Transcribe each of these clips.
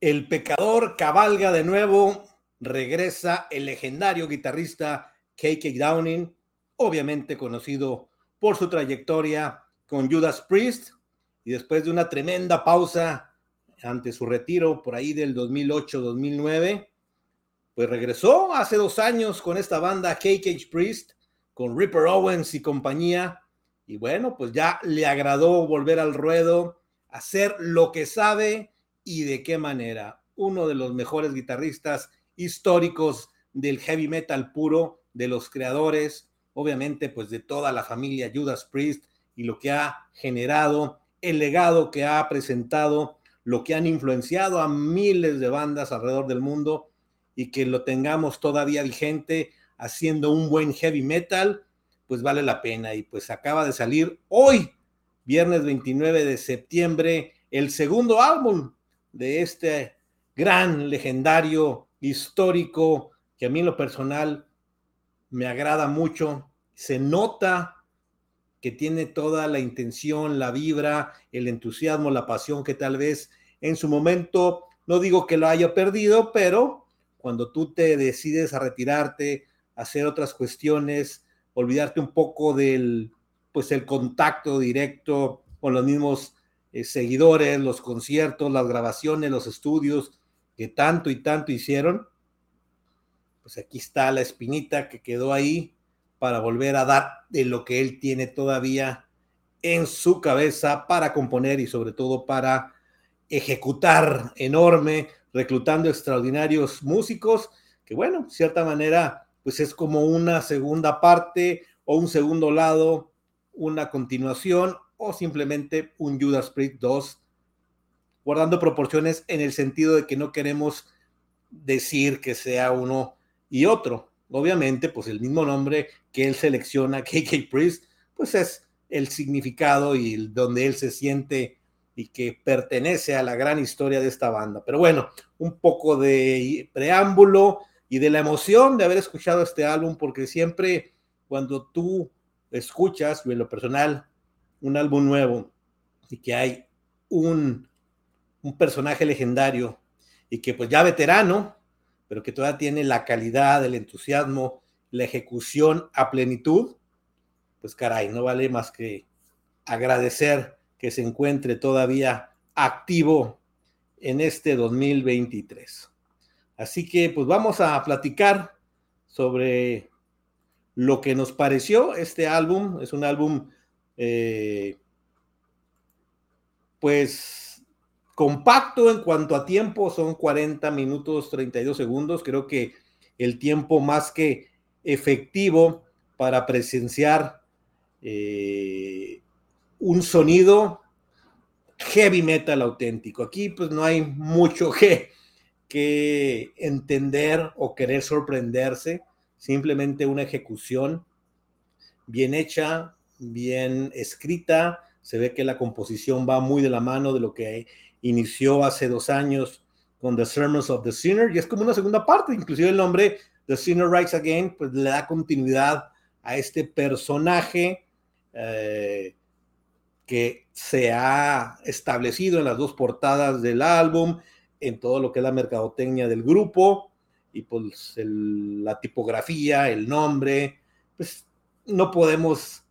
El pecador cabalga de nuevo, regresa el legendario guitarrista KK Downing, obviamente conocido por su trayectoria con Judas Priest, y después de una tremenda pausa ante su retiro por ahí del 2008-2009, pues regresó hace dos años con esta banda KK Priest, con Ripper Owens y compañía, y bueno, pues ya le agradó volver al ruedo, hacer lo que sabe y de qué manera. Uno de los mejores guitarristas históricos del heavy metal puro, de los creadores, obviamente pues de toda la familia Judas Priest y lo que ha generado, el legado que ha presentado, lo que han influenciado a miles de bandas alrededor del mundo y que lo tengamos todavía vigente haciendo un buen heavy metal, pues vale la pena. Y pues acaba de salir hoy, viernes 29 de septiembre, el segundo álbum de este gran, legendario, histórico, que a mí en lo personal me agrada mucho. Se nota que tiene toda la intención, la vibra, el entusiasmo, la pasión que tal vez en su momento, no digo que lo haya perdido, pero cuando tú te decides a retirarte, hacer otras cuestiones, olvidarte un poco del, pues el contacto directo con los mismos eh, seguidores, los conciertos, las grabaciones, los estudios que tanto y tanto hicieron, pues aquí está la espinita que quedó ahí para volver a dar de lo que él tiene todavía en su cabeza para componer y sobre todo para ejecutar enorme, reclutando extraordinarios músicos, que bueno, de cierta manera, pues es como una segunda parte o un segundo lado, una continuación o simplemente un Judas Priest 2, guardando proporciones en el sentido de que no queremos decir que sea uno y otro. Obviamente, pues el mismo nombre que él selecciona, KK Priest, pues es el significado y donde él se siente y que pertenece a la gran historia de esta banda. Pero bueno, un poco de preámbulo y de la emoción de haber escuchado este álbum, porque siempre cuando tú escuchas, y en lo personal, un álbum nuevo y que hay un, un personaje legendario y que pues ya veterano, pero que todavía tiene la calidad, el entusiasmo, la ejecución a plenitud, pues caray, no vale más que agradecer que se encuentre todavía activo en este 2023. Así que pues vamos a platicar sobre lo que nos pareció este álbum. Es un álbum eh, pues compacto en cuanto a tiempo, son 40 minutos 32 segundos, creo que el tiempo más que efectivo para presenciar eh, un sonido heavy metal auténtico. Aquí pues no hay mucho que, que entender o querer sorprenderse, simplemente una ejecución bien hecha, bien escrita, se ve que la composición va muy de la mano de lo que inició hace dos años con The Sermons of the Sinner, y es como una segunda parte, inclusive el nombre The Sinner Rise Again, pues le da continuidad a este personaje eh, que se ha establecido en las dos portadas del álbum, en todo lo que es la mercadotecnia del grupo, y pues la tipografía, el nombre, pues no podemos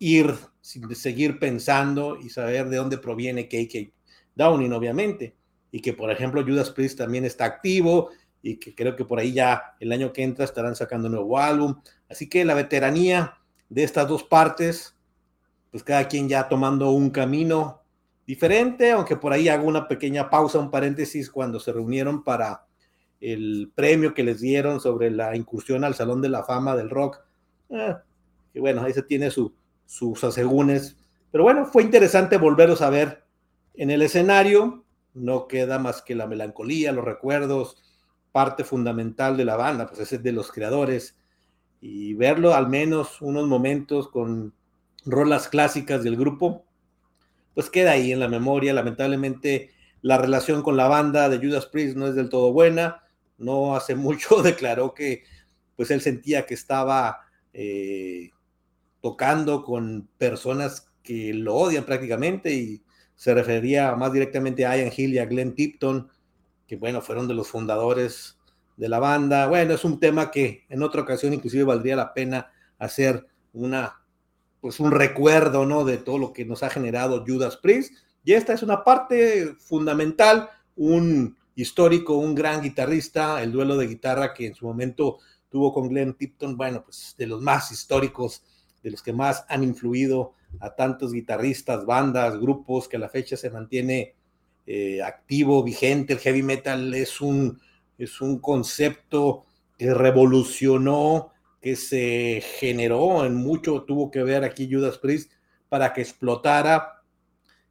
ir seguir pensando y saber de dónde proviene KK Downing, obviamente, y que por ejemplo Judas Priest también está activo y que creo que por ahí ya el año que entra estarán sacando un nuevo álbum. Así que la veteranía de estas dos partes, pues cada quien ya tomando un camino diferente, aunque por ahí hago una pequeña pausa, un paréntesis, cuando se reunieron para el premio que les dieron sobre la incursión al Salón de la Fama del Rock. Eh, que bueno, ahí se tiene su, sus asegúnes. Pero bueno, fue interesante volverlos a ver en el escenario. No queda más que la melancolía, los recuerdos, parte fundamental de la banda, pues ese es de los creadores. Y verlo al menos unos momentos con rolas clásicas del grupo, pues queda ahí en la memoria. Lamentablemente la relación con la banda de Judas Priest no es del todo buena. No hace mucho declaró que pues él sentía que estaba eh, tocando con personas que lo odian prácticamente y se refería más directamente a Ian Hill y a Glenn Tipton, que bueno, fueron de los fundadores de la banda. Bueno, es un tema que en otra ocasión inclusive valdría la pena hacer una, pues un recuerdo, ¿no? De todo lo que nos ha generado Judas Priest. Y esta es una parte fundamental, un histórico, un gran guitarrista, el duelo de guitarra que en su momento tuvo con Glenn Tipton, bueno, pues de los más históricos, de los que más han influido a tantos guitarristas, bandas, grupos, que a la fecha se mantiene eh, activo, vigente. El heavy metal es un, es un concepto que revolucionó, que se generó en mucho, tuvo que ver aquí Judas Priest para que explotara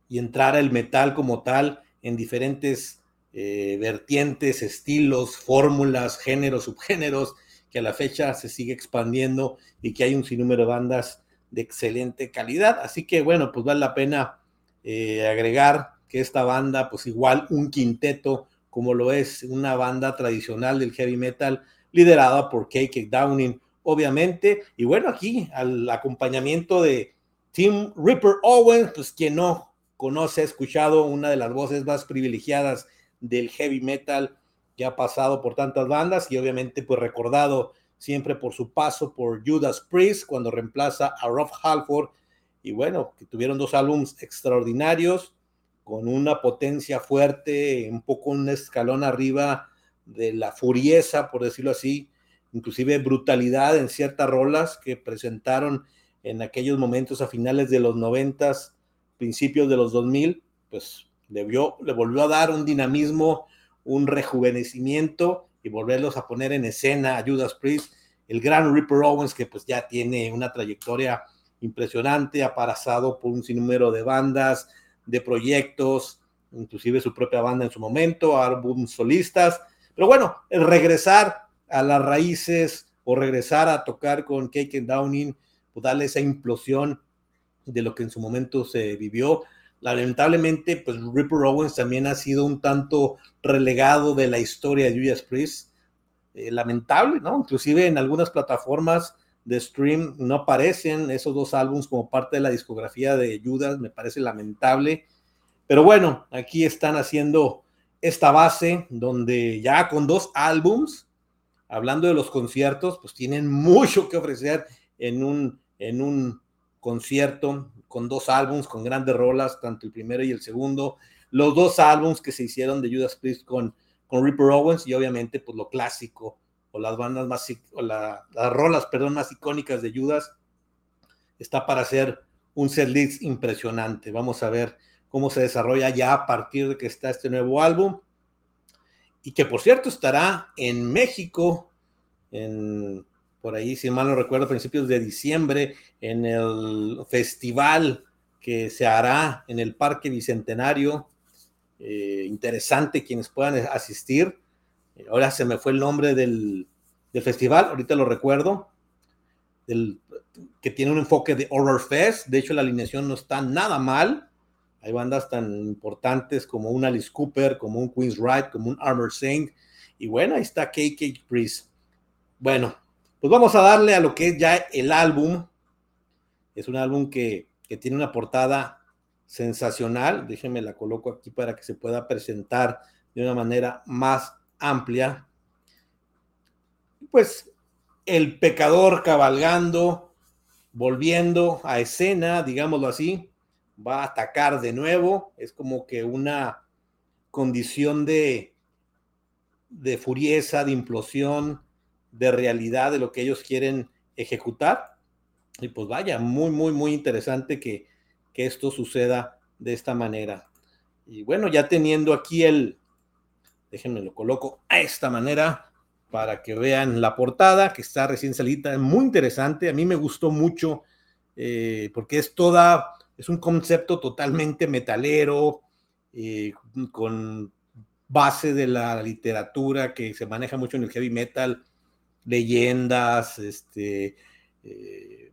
y entrara el metal como tal en diferentes eh, vertientes, estilos, fórmulas, géneros, subgéneros, que a la fecha se sigue expandiendo y que hay un sinnúmero de bandas de excelente calidad. Así que bueno, pues vale la pena eh, agregar que esta banda, pues igual un quinteto, como lo es una banda tradicional del heavy metal, liderada por KK Downing, obviamente. Y bueno, aquí al acompañamiento de Tim Ripper Owens, pues quien no conoce, ha escuchado una de las voces más privilegiadas del heavy metal que ha pasado por tantas bandas y obviamente pues recordado siempre por su paso por Judas Priest cuando reemplaza a Rob Halford y bueno, que tuvieron dos álbumes extraordinarios con una potencia fuerte, un poco un escalón arriba de la furieza, por decirlo así, inclusive brutalidad en ciertas rolas que presentaron en aquellos momentos a finales de los noventas, principios de los 2000, pues le, le volvió a dar un dinamismo, un rejuvenecimiento y volverlos a poner en escena a Judas Priest, el gran Ripper Owens que pues ya tiene una trayectoria impresionante, ha por un sinnúmero de bandas, de proyectos, inclusive su propia banda en su momento, álbumes solistas, pero bueno, el regresar a las raíces o regresar a tocar con Cake Downing, pues darle esa implosión de lo que en su momento se vivió. Lamentablemente, pues Ripper Owens también ha sido un tanto relegado de la historia de Judas Priest. Eh, lamentable, ¿no? Inclusive en algunas plataformas de stream no aparecen esos dos álbumes como parte de la discografía de Judas, me parece lamentable. Pero bueno, aquí están haciendo esta base donde ya con dos álbums, hablando de los conciertos, pues tienen mucho que ofrecer en un, en un concierto con dos álbums, con grandes rolas, tanto el primero y el segundo. Los dos álbums que se hicieron de Judas Priest con, con Ripper Owens y obviamente pues lo clásico o las bandas más, o las rolas, perdón, más icónicas de Judas, está para hacer un setlist impresionante. Vamos a ver cómo se desarrolla ya a partir de que está este nuevo álbum. Y que por cierto estará en México, en, por ahí, si mal no recuerdo, a principios de diciembre, en el festival que se hará en el Parque Bicentenario. Eh, interesante quienes puedan asistir. Ahora se me fue el nombre del, festival, ahorita lo recuerdo, que tiene un enfoque de Horror Fest. De hecho, la alineación no está nada mal. Hay bandas tan importantes como un Alice Cooper, como un Queen's Ride, como un Armor Saint. Y bueno, ahí está KK Priest. Bueno, pues vamos a darle a lo que es ya el álbum. Es un álbum que, que tiene una portada sensacional. Déjenme la coloco aquí para que se pueda presentar de una manera más amplia, pues el pecador cabalgando, volviendo a escena, digámoslo así, va a atacar de nuevo, es como que una condición de, de furieza, de implosión, de realidad de lo que ellos quieren ejecutar. Y pues vaya, muy, muy, muy interesante que, que esto suceda de esta manera. Y bueno, ya teniendo aquí el, Déjenme lo coloco a esta manera para que vean la portada que está recién salida, muy interesante. A mí me gustó mucho eh, porque es toda, es un concepto totalmente metalero, eh, con base de la literatura que se maneja mucho en el heavy metal, leyendas, este, eh,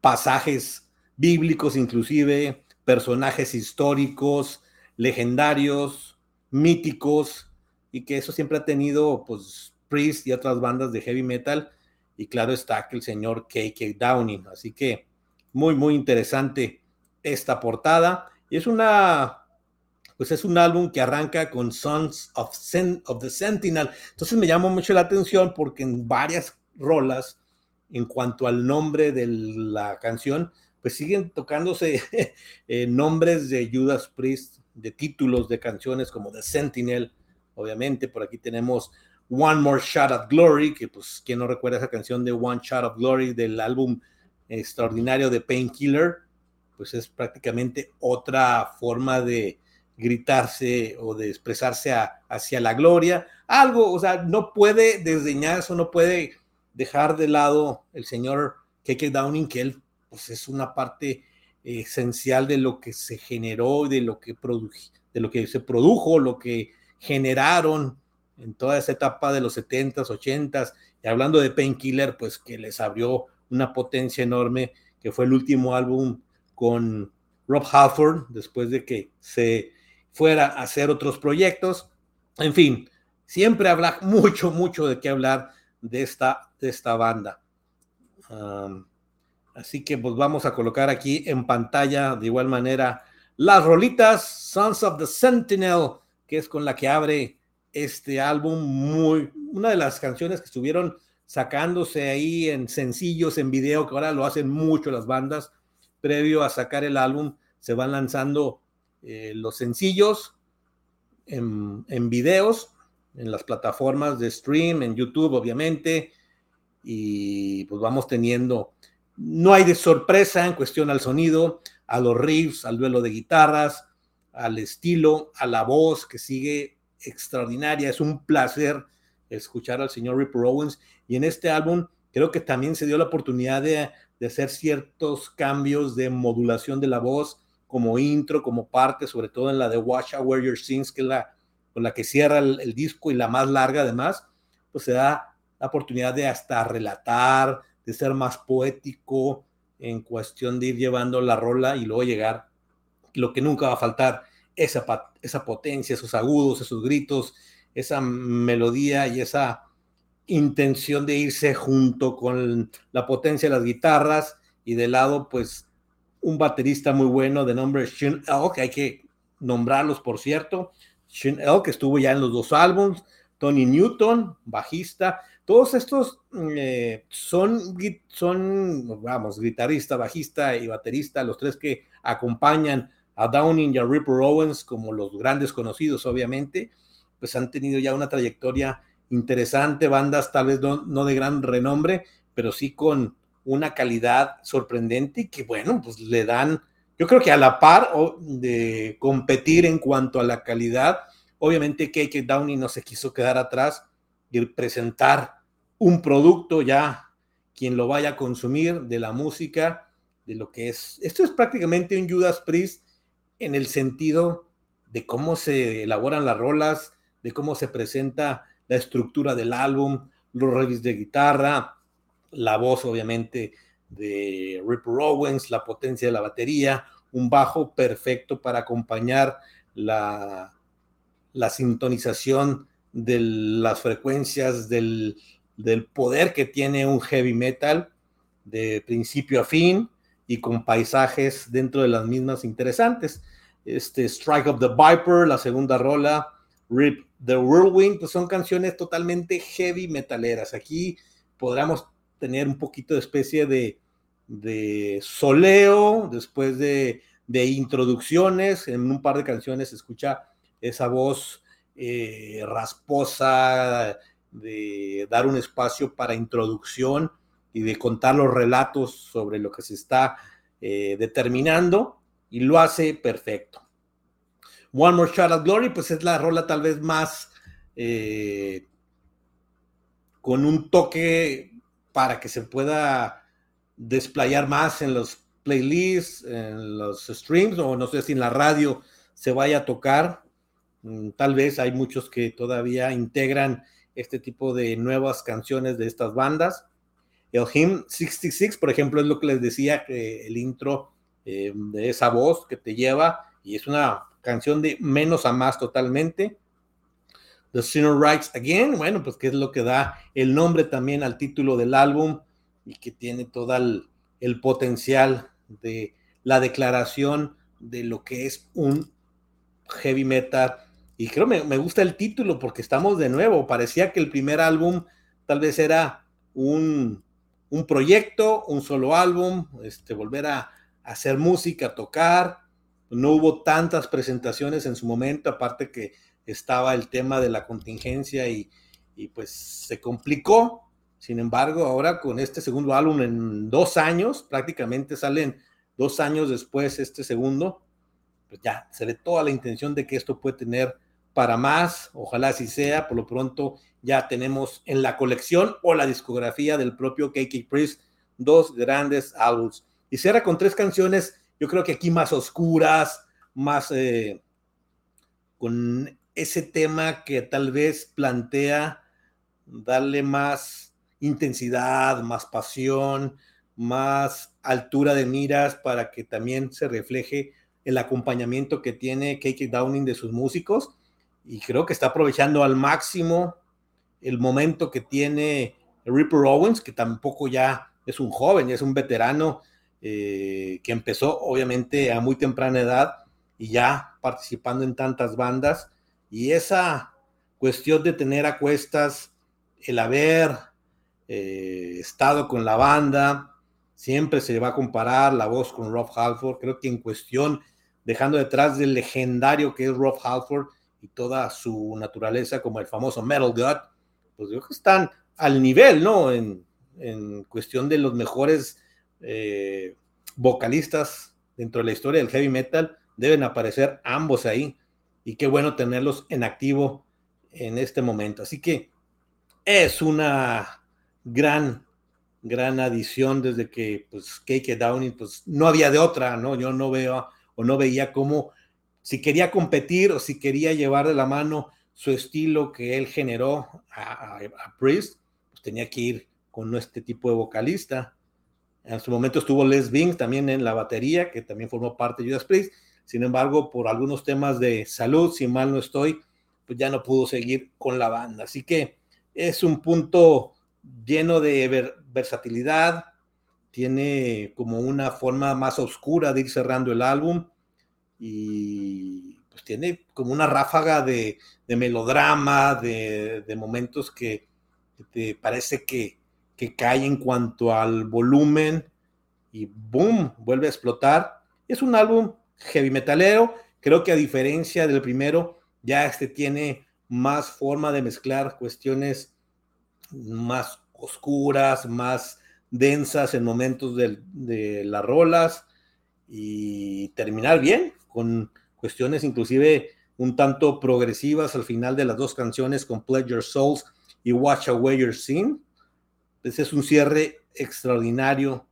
pasajes bíblicos inclusive, personajes históricos, legendarios, míticos, y que eso siempre ha tenido pues Priest y otras bandas de heavy metal y claro está que el señor KK Downing, así que muy muy interesante esta portada y es una pues es un álbum que arranca con Sons of, of the Sentinel. Entonces me llamó mucho la atención porque en varias rolas, en cuanto al nombre de la canción, pues siguen tocándose eh, nombres de Judas Priest, de títulos de canciones como The Sentinel, obviamente. Por aquí tenemos One More Shot of Glory, que pues, ¿quién no recuerda esa canción de One Shot of Glory del álbum extraordinario de Painkiller? Pues es prácticamente otra forma de gritarse o de expresarse hacia la gloria. Algo, o sea, no puede desdeñar eso, no puede dejar de lado el señor Keke Downing, que él pues es una parte esencial de lo que se generó, de lo que, de lo que se produjo, lo que generaron en toda esa etapa de los 70s, 80s, y hablando de Painkiller, pues que les abrió una potencia enorme, que fue el último álbum con Rob Halford, después de que se fuera a hacer otros proyectos. En fin, siempre habla mucho, mucho de qué hablar de esta, de esta banda. así que pues vamos a colocar aquí en pantalla de igual manera las rolitas Sons of the Sentinel, que es con la que abre este álbum, muy, una de las canciones que estuvieron sacándose ahí en sencillos, en video, que ahora lo hacen mucho las bandas, previo a sacar el álbum, se van lanzando eh, los sencillos en, videos, en las plataformas de stream, en YouTube, obviamente, y pues vamos teniendo, no hay de sorpresa en cuestión al sonido, a los riffs, al duelo de guitarras, al estilo, a la voz que sigue extraordinaria. Es un placer escuchar al señor Ripper Owens. Y en este álbum creo que también se dio la oportunidad de, hacer ciertos cambios de modulación de la voz como intro, como parte, sobre todo en la de Watch Out Where Your Sings, que es la con la que cierra el, disco y la más larga además, pues se da la oportunidad de hasta relatar, de ser más poético en cuestión de ir llevando la rola y luego llegar, lo que nunca va a faltar, esa, esa potencia, esos agudos, esos gritos, esa melodía y esa intención de irse junto con la potencia de las guitarras y de lado, pues, un baterista muy bueno de nombre Shin El, que hay que nombrarlos, por cierto. Shin El, que estuvo ya en los dos álbums. Tony Newton, bajista. Todos estos eh, son, son, vamos, guitarrista, bajista y baterista, los tres que acompañan a Downing y a Ripper Owens como los grandes conocidos, obviamente, pues han tenido ya una trayectoria interesante, bandas tal vez no, de gran renombre, pero sí con una calidad sorprendente y que bueno, pues le dan, yo creo que a la par de competir en cuanto a la calidad, obviamente KK Downing no se quiso quedar atrás y presentar un producto ya, quien lo vaya a consumir de la música, de lo que es, esto es prácticamente un Judas Priest en el sentido de cómo se elaboran las rolas, de cómo se presenta la estructura del álbum, los riffs de guitarra, la voz obviamente de Ripper Owens, la potencia de la batería, un bajo perfecto para acompañar la, la sintonización de las frecuencias del, del poder que tiene un heavy metal de principio a fin, y con paisajes dentro de las mismas interesantes. Este Strike of the Viper, la segunda rola, Rip the Whirlwind, pues son canciones totalmente heavy metaleras. Aquí podríamos tener un poquito de especie de, de soleo, después de, de, introducciones, en un par de canciones se escucha esa voz eh, rasposa, de dar un espacio para introducción y de contar los relatos sobre lo que se está eh, determinando y lo hace perfecto. One More Shot of Glory, pues es la rola tal vez más eh, con un toque para que se pueda desplayar más en los playlists, en los streams, o no sé si en la radio se vaya a tocar. Mm, tal vez hay muchos que todavía integran este tipo de nuevas canciones de estas bandas. El Hymn 66, por ejemplo, es lo que les decía, que el intro eh, de esa voz que te lleva, y es una canción de menos a más totalmente. The Sinner Writes Again, bueno, pues que es lo que da el nombre también al título del álbum y que tiene todo el, potencial de la declaración de lo que es un heavy metal. Y creo me, me gusta el título porque estamos de nuevo. Parecía que el primer álbum tal vez era un, un proyecto, un solo álbum, este, volver a, hacer música, tocar. No hubo tantas presentaciones en su momento, aparte que estaba el tema de la contingencia y, y pues se complicó. Sin embargo, ahora con este segundo álbum en dos años, prácticamente salen dos años después este segundo, pues ya se ve toda la intención de que esto puede tener para más, ojalá así sea, por lo pronto ya tenemos en la colección o la discografía del propio KK Priest dos grandes álbumes. Y cierra con tres canciones, yo creo que aquí más oscuras, más eh, con ese tema que tal vez plantea darle más intensidad, más pasión, más altura de miras para que también se refleje el acompañamiento que tiene KK Downing de sus músicos. Y creo que está aprovechando al máximo el momento que tiene Ripper Owens, que tampoco ya es un joven, ya es un veterano eh, que empezó obviamente a muy temprana edad y ya participando en tantas bandas y esa cuestión de tener a cuestas el haber eh, estado con la banda, siempre se va a comparar la voz con Rob Halford. Creo que en cuestión, dejando detrás del legendario que es Rob Halford y toda su naturaleza como el famoso Metal God, pues creo que están al nivel, ¿no? En, cuestión de los mejores eh, vocalistas dentro de la historia del heavy metal, deben aparecer ambos ahí. Y qué bueno tenerlos en activo en este momento. Así que es una gran, gran adición desde que pues Cake Downing, pues no había de otra, ¿no? Yo no veo o no veía cómo, si quería competir o si quería llevar de la mano su estilo que él generó a, Priest, pues tenía que ir con este tipo de vocalista. En su momento estuvo Les Bing también en la batería, que también formó parte de Judas Priest. Sin embargo, por algunos temas de salud, si mal no estoy, pues ya no pudo seguir con la banda. Así que es un punto lleno de versatilidad, tiene como una forma más oscura de ir cerrando el álbum y pues tiene como una ráfaga de, melodrama, de, momentos que, te parece que, que cae en cuanto al volumen y boom, vuelve a explotar. Es un álbum heavy metalero, creo que a diferencia del primero, ya este tiene más forma de mezclar cuestiones más oscuras, más densas en momentos de, las rolas y terminar bien con cuestiones inclusive un tanto progresivas al final de las dos canciones con Pledge Souls y Watch Away Your Sin. Ese es un cierre extraordinario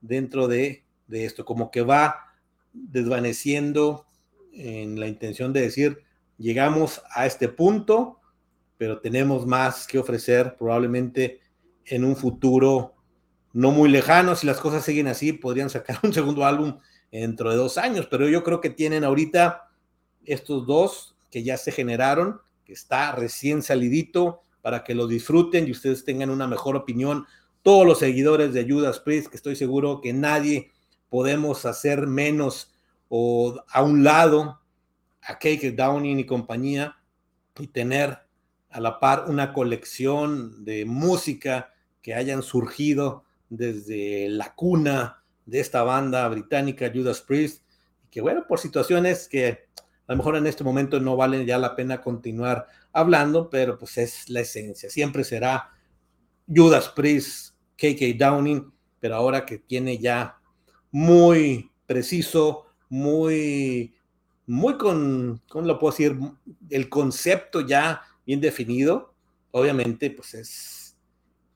dentro de, de esto, como que va desvaneciendo en la intención de decir, llegamos a este punto, pero tenemos más que ofrecer probablemente en un futuro no muy lejano. Si las cosas siguen así, podrían sacar un segundo álbum dentro de dos años, pero yo creo que tienen ahorita estos dos que ya se generaron, que está recién salidito para que lo disfruten y ustedes tengan una mejor opinión. Todos los seguidores de Judas Priest, que estoy seguro que nadie podemos hacer menos o a un lado a Cake Downing y compañía y tener a la par una colección de música que hayan surgido desde la cuna de esta banda británica Judas Priest que bueno, por situaciones que a lo mejor en este momento no valen ya la pena continuar hablando, pero pues es la esencia. Siempre será Judas Priest, KK Downing, pero ahora que tiene ya muy preciso, muy muy con, ¿cómo lo puedo decir? El concepto ya bien definido, obviamente, pues es,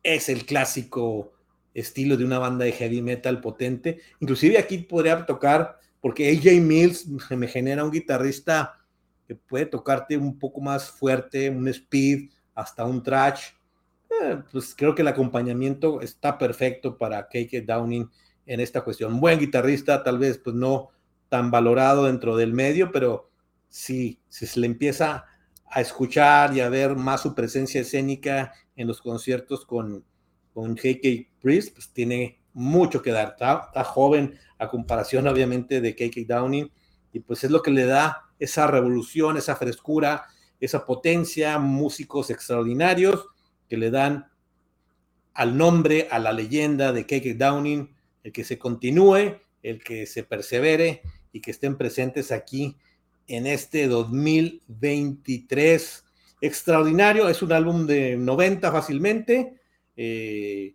es el clásico estilo de una banda de heavy metal potente. Inclusive aquí podría tocar, porque AJ Mills me genera un guitarrista que puede tocarte un poco más fuerte, un speed, hasta un trash. Eh, pues creo que el acompañamiento está perfecto para KK Downing en esta cuestión. Buen guitarrista, tal vez pues no tan valorado dentro del medio, pero sí, si se le empieza a escuchar y a ver más su presencia escénica en los conciertos con, con KK Priest, pues tiene mucho que dar. Está, joven a comparación, obviamente, de KK Downing, y pues es lo que le da esa revolución, esa frescura, esa potencia, músicos extraordinarios que le dan al nombre, a la leyenda de KK Downing, el que se continúe, el que se persevere y que estén presentes aquí en este 2023 extraordinario. Es un álbum de 90 fácilmente. Eh,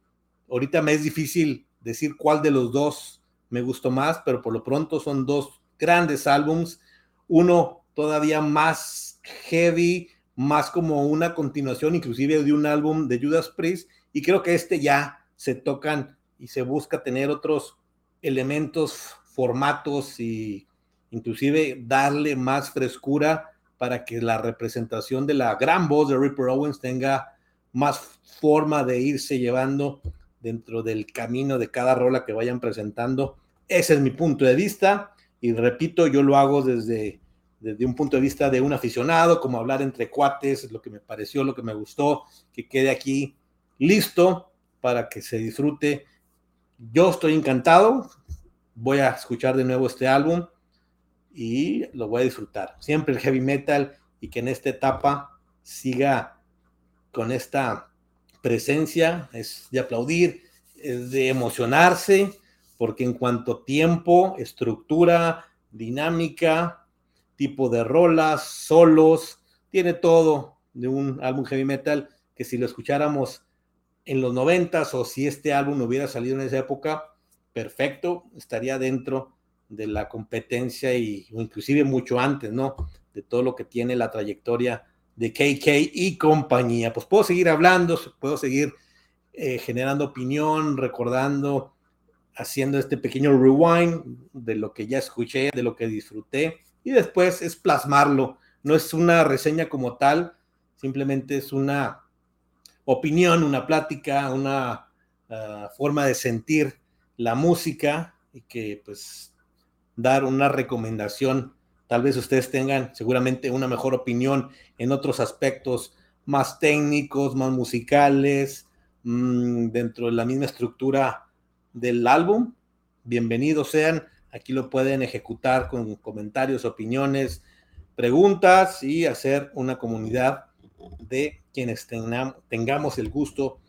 ahorita me es difícil decir cuál de los dos me gustó más, pero por lo pronto son dos grandes álbums. Uno todavía más heavy, más como una continuación inclusive de un álbum de Judas Priest. Y creo que este ya se tocan y se busca tener otros elementos, formatos y inclusive darle más frescura para que la representación de la gran voz de Ripper Owens tenga más forma de irse llevando dentro del camino de cada rola que vayan presentando. Ese es mi punto de vista y repito, yo lo hago desde, desde un punto de vista de un aficionado, como hablar entre cuates, lo que me pareció, lo que me gustó, que quede aquí listo para que se disfrute. Yo estoy encantado, voy a escuchar de nuevo este álbum y lo voy a disfrutar. Siempre el heavy metal y que en esta etapa siga con esta presencia, es de aplaudir, es de emocionarse, porque en cuanto tiempo, estructura, dinámica, tipo de rolas, solos, tiene todo de un álbum heavy metal que si lo escucháramos en los noventas o si este álbum hubiera salido en esa época, perfecto, estaría dentro de la competencia y o inclusive mucho antes, ¿no? De todo lo que tiene la trayectoria de KK y compañía. Pues puedo seguir hablando, puedo seguir eh, generando opinión, recordando, haciendo este pequeño rewind de lo que ya escuché, de lo que disfruté, y después es plasmarlo. No es una reseña como tal, simplemente es una opinión, una plática, una ah, forma de sentir la música y que pues dar una recomendación. Tal vez ustedes tengan seguramente una mejor opinión en otros aspectos más técnicos, más musicales, mm, dentro de la misma estructura del álbum. Bienvenidos sean. Aquí lo pueden ejecutar con comentarios, opiniones, preguntas y hacer una comunidad de quienes tengamos el gusto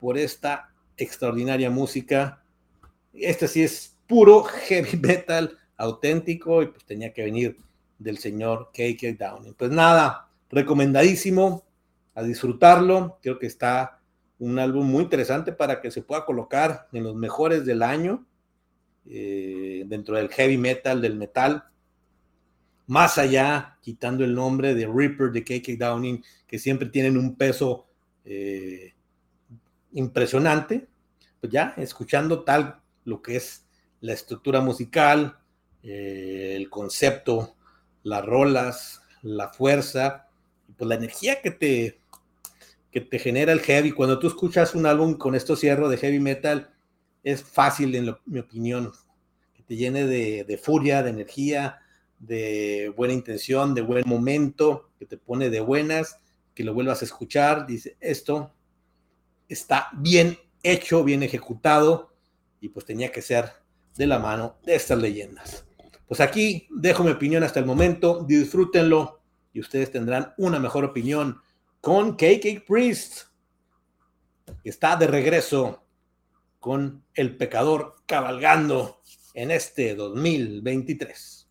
por esta extraordinaria música. Este sí es puro heavy metal auténtico y pues tenía que venir del señor KK Downing. Pues nada, recomendadísimo a disfrutarlo. Creo que está un álbum muy interesante para que se pueda colocar en los mejores del año eh, dentro del heavy metal, del metal. Más allá, quitando el nombre de Reaper de KK Downing, que siempre tienen un peso eh, impresionante, pues ya escuchando tal lo que es la estructura musical, eh, el concepto, las rolas, la fuerza, pues la energía que te, que te genera el heavy. Cuando tú escuchas un álbum con estos cierros de heavy metal, es fácil, en mi opinión, que te llene de, de, furia, de energía, de buena intención, de buen momento, que te pone de buenas, que lo vuelvas a escuchar. Dice, esto está bien hecho, bien ejecutado, y pues tenía que ser de la mano de estas leyendas. Pues aquí dejo mi opinión hasta el momento, disfrútenlo y ustedes tendrán una mejor opinión con KK Priest, que está de regreso con el pecador cabalgando en este 2023.